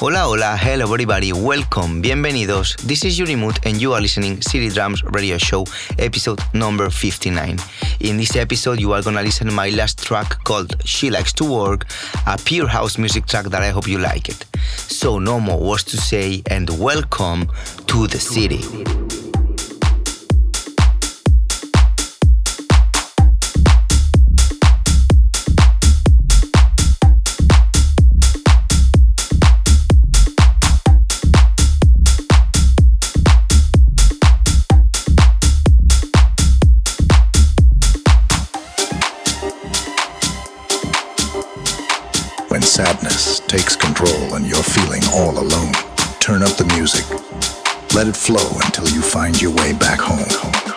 Hola, hola, hello everybody, welcome, bienvenidos. This is Uri Mood and you are listening City Drums Radio Show, episode number 59. In this episode, you are gonna listen to my last track called She Likes to Work, a pure house music track that I hope you like it. So no more words to say and welcome to the city. Sadness takes control and you're feeling all alone, turn up the music. Let it flow until you find your way back home.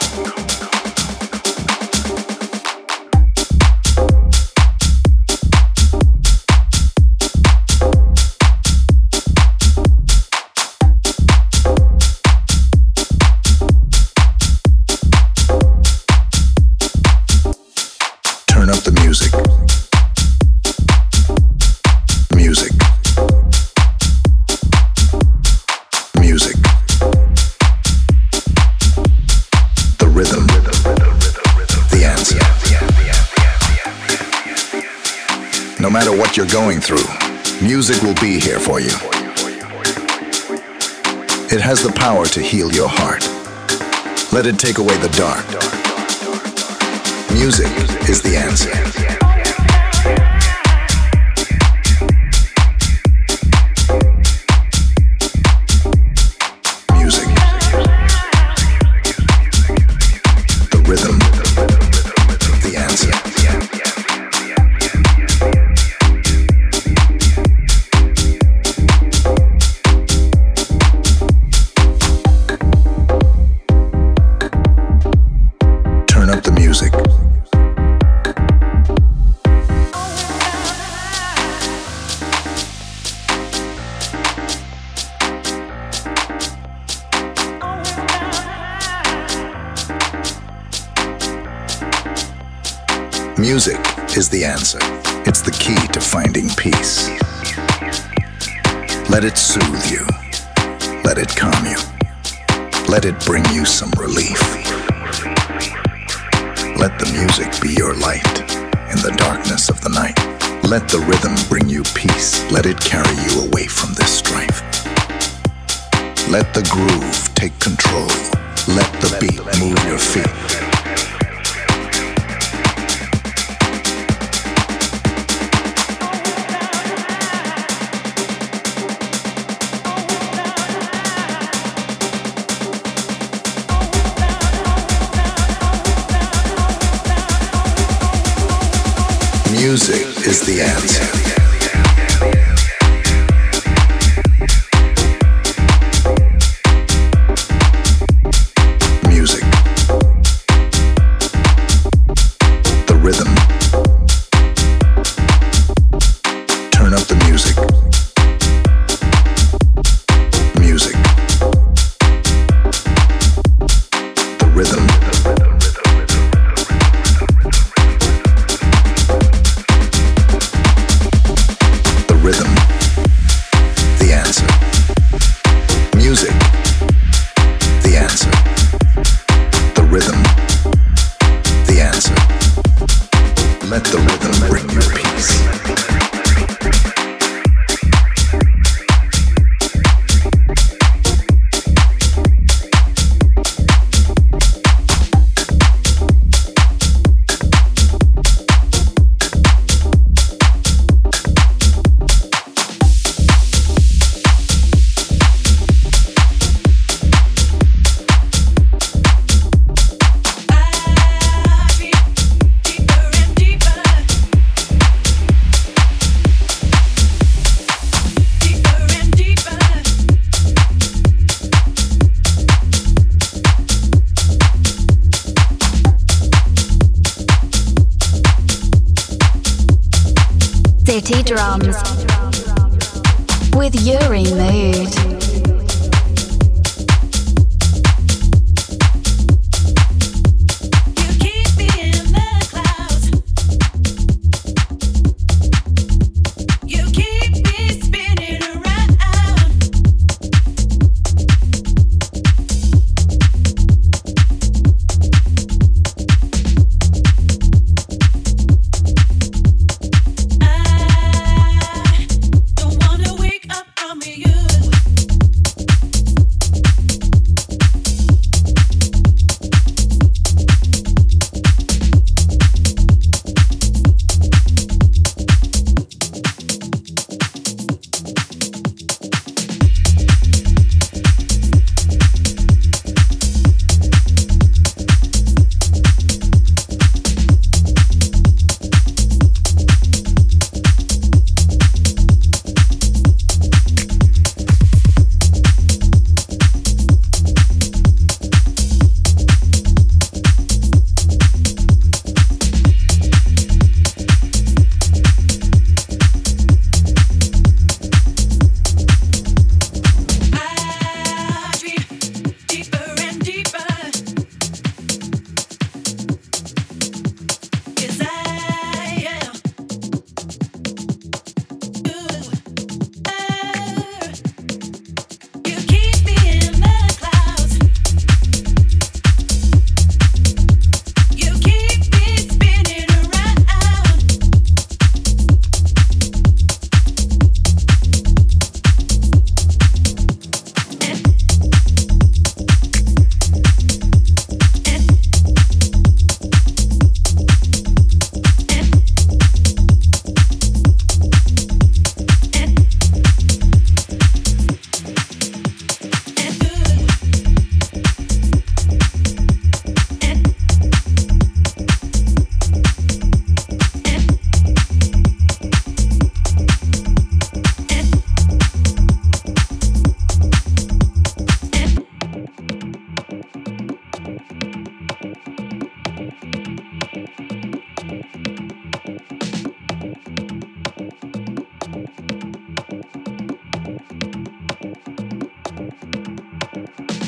You're going through, music will be here for you. It has the power to heal your heart. Let it take away the dark. Music is the answer. Is the answer. It's the key to finding peace. Let it soothe you. Let it calm you. Let it bring you some relief. Let the music be your light in the darkness of the night. Let the rhythm bring you peace. Let it carry you away from this strife. Let the groove take control. Let the beat move your feet. Is the answer.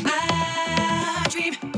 I dream.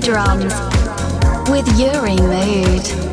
Drums with Uri Mood.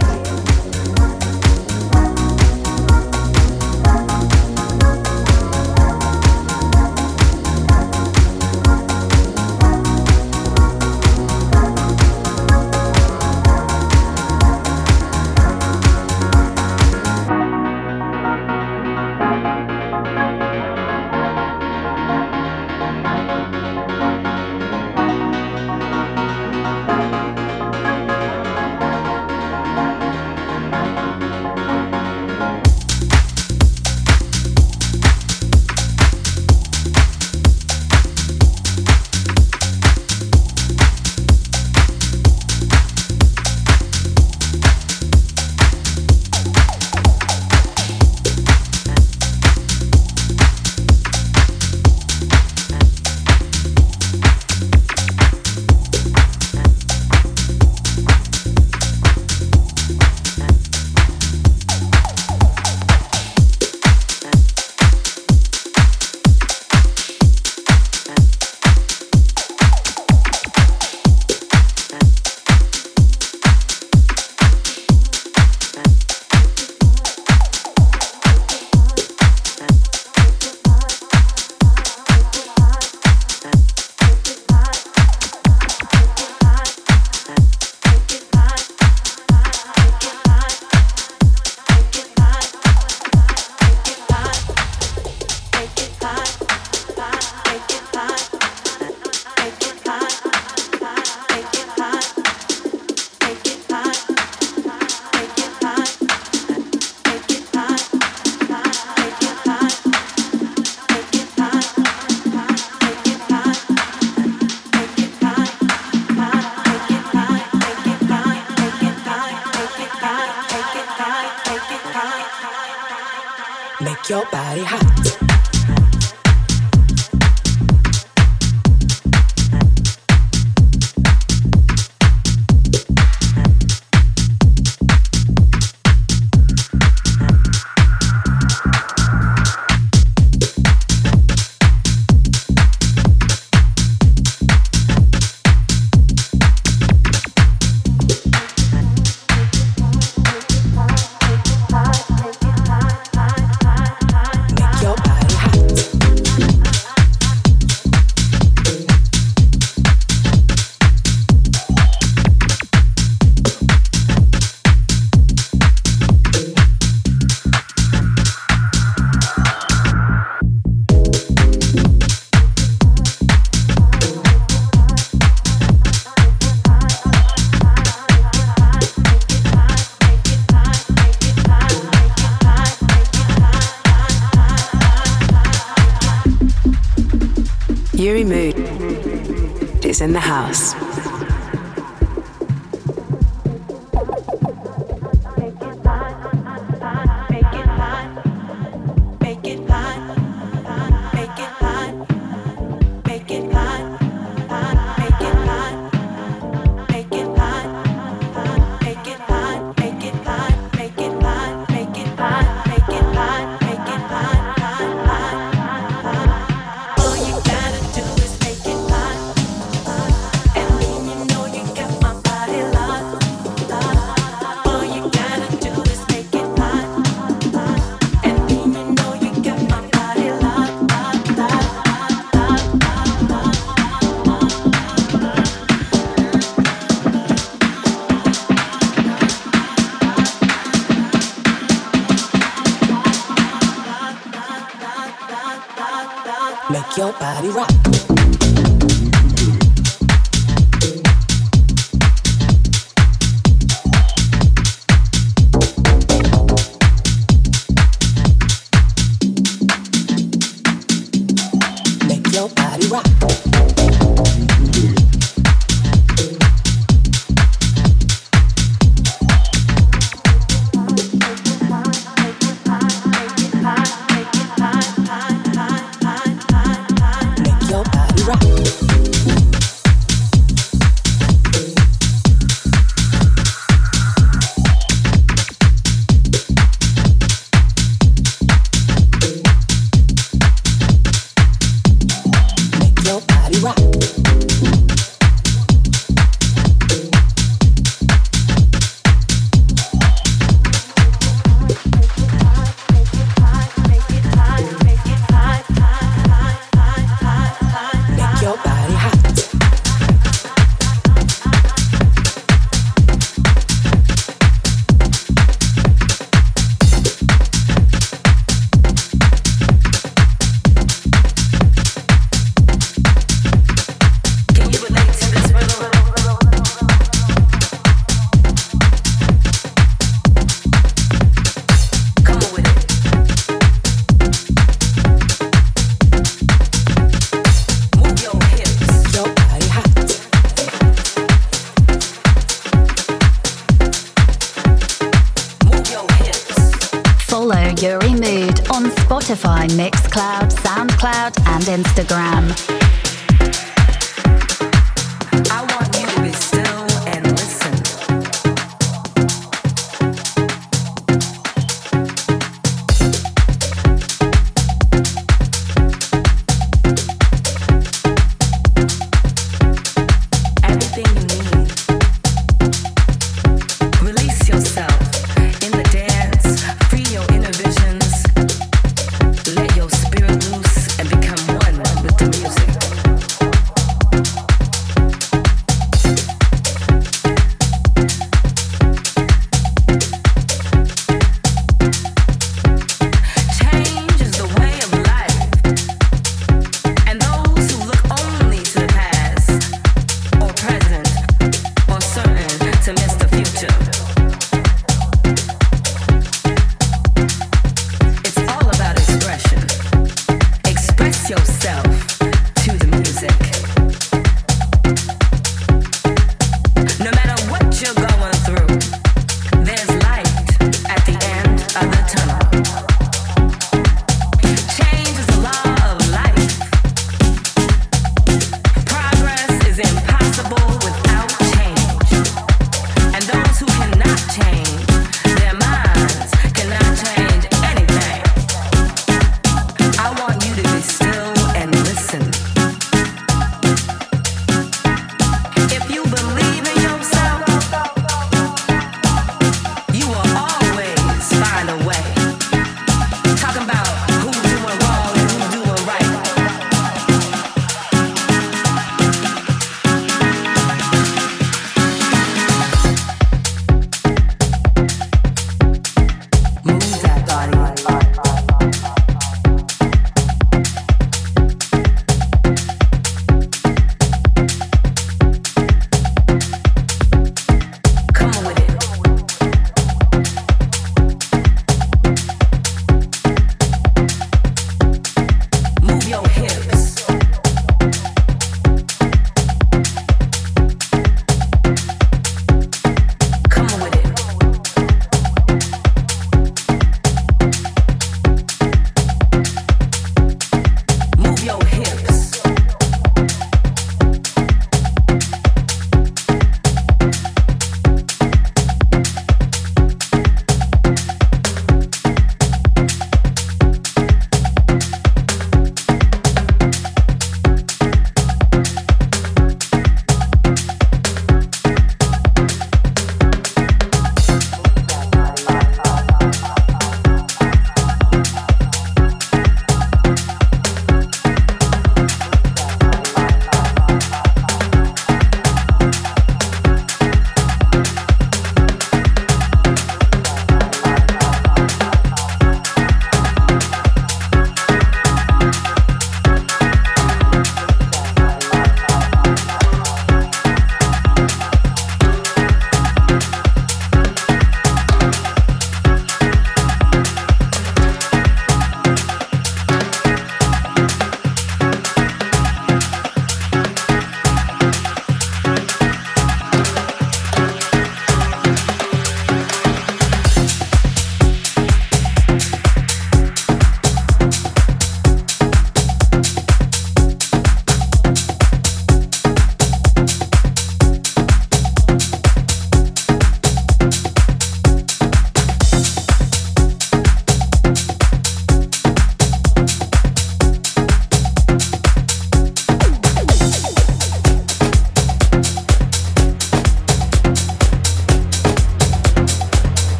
In Let your spirit loose and become one with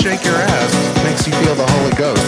shake your ass makes you feel the Holy Ghost.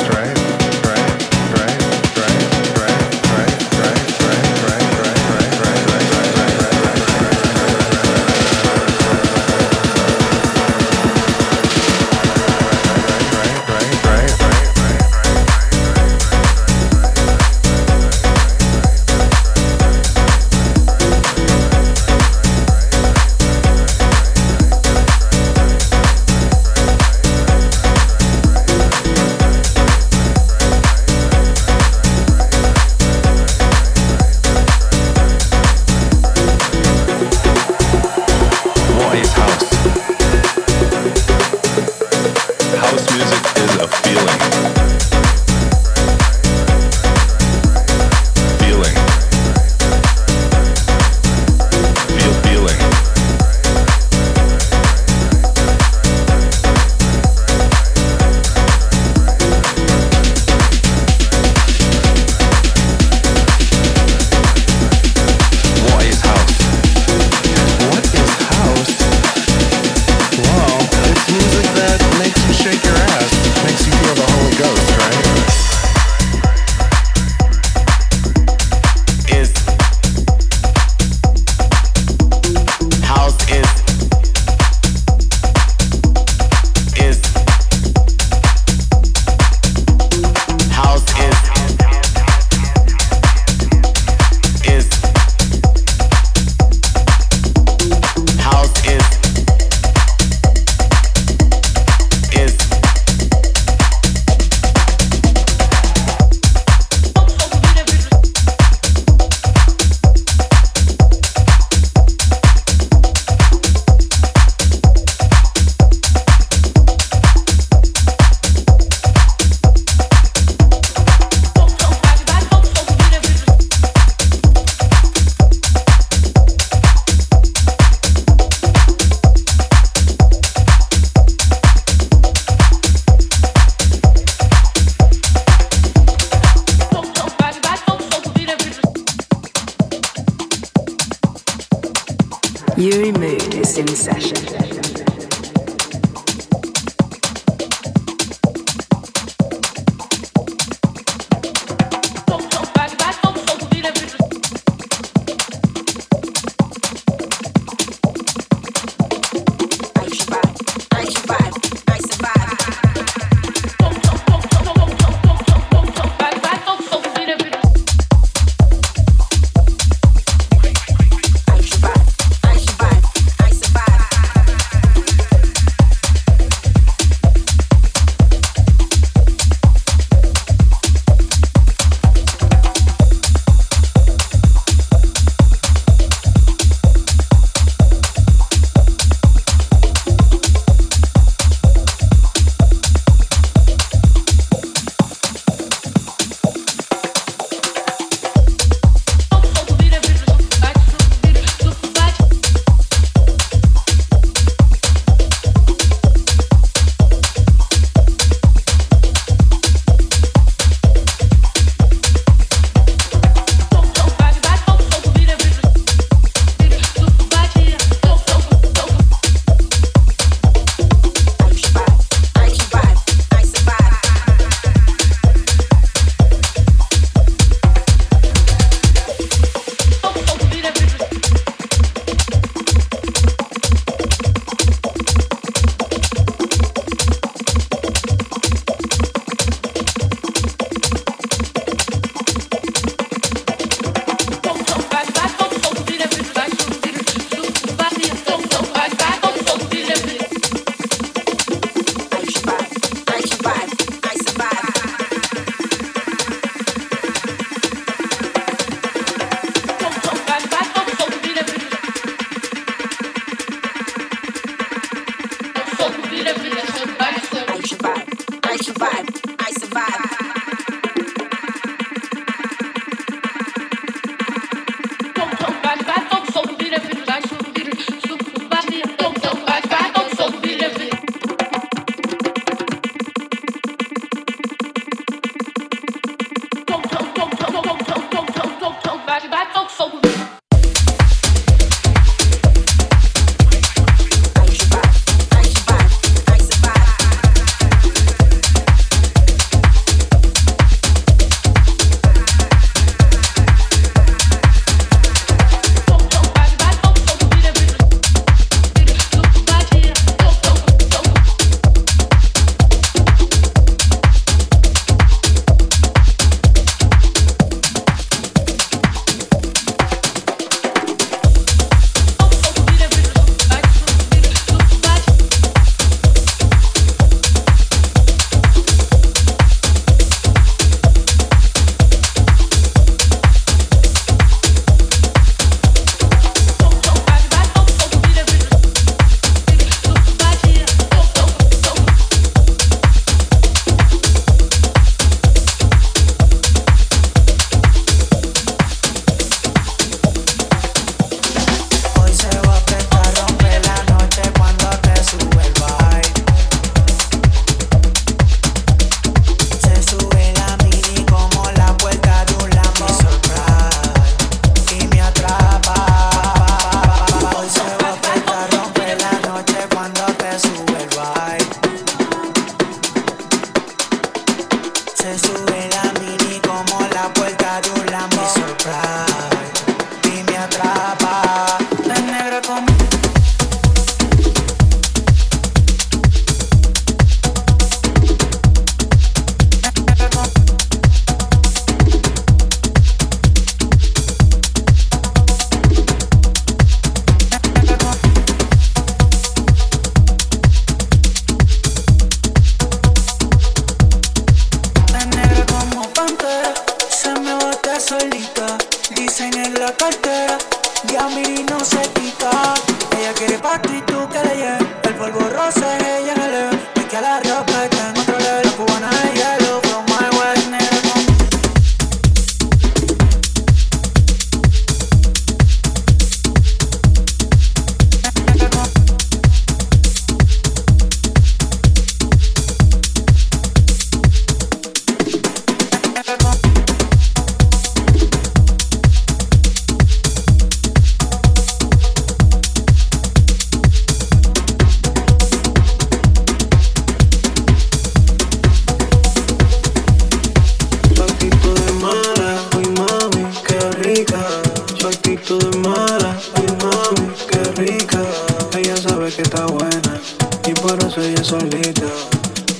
que está buena y por eso ella solita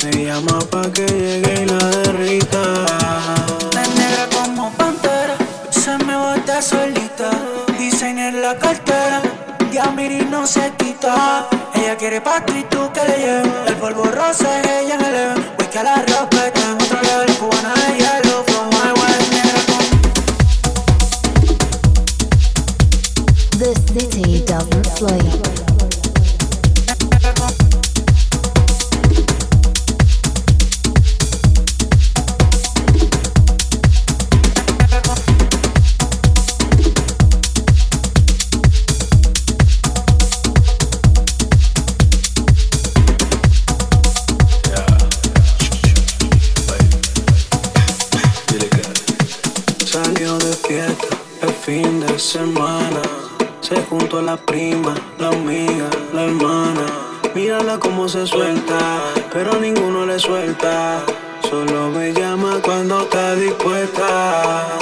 me llama pa que llegue y la derrita. La negra como pantera se me bota solita, diseñé en la cartera y a no se quita. Ella quiere patri tú que le lleves el polvo rosa es ella me le pues que la respeten otro level cubana de hielo from my way. Negra The city doesn't sleep. la prima, la amiga, la hermana. Mírala cómo se suelta, pero ninguno le suelta. Solo me llama cuando está dispuesta.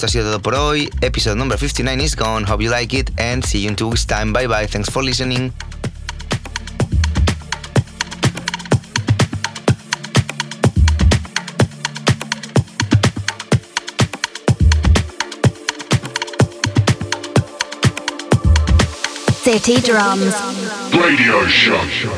Esto ha sido todo por hoy. Episode number 59 is gone. Hope you like it and see you in two weeks' time. Bye bye. Thanks for listening. City Drums Radio Show.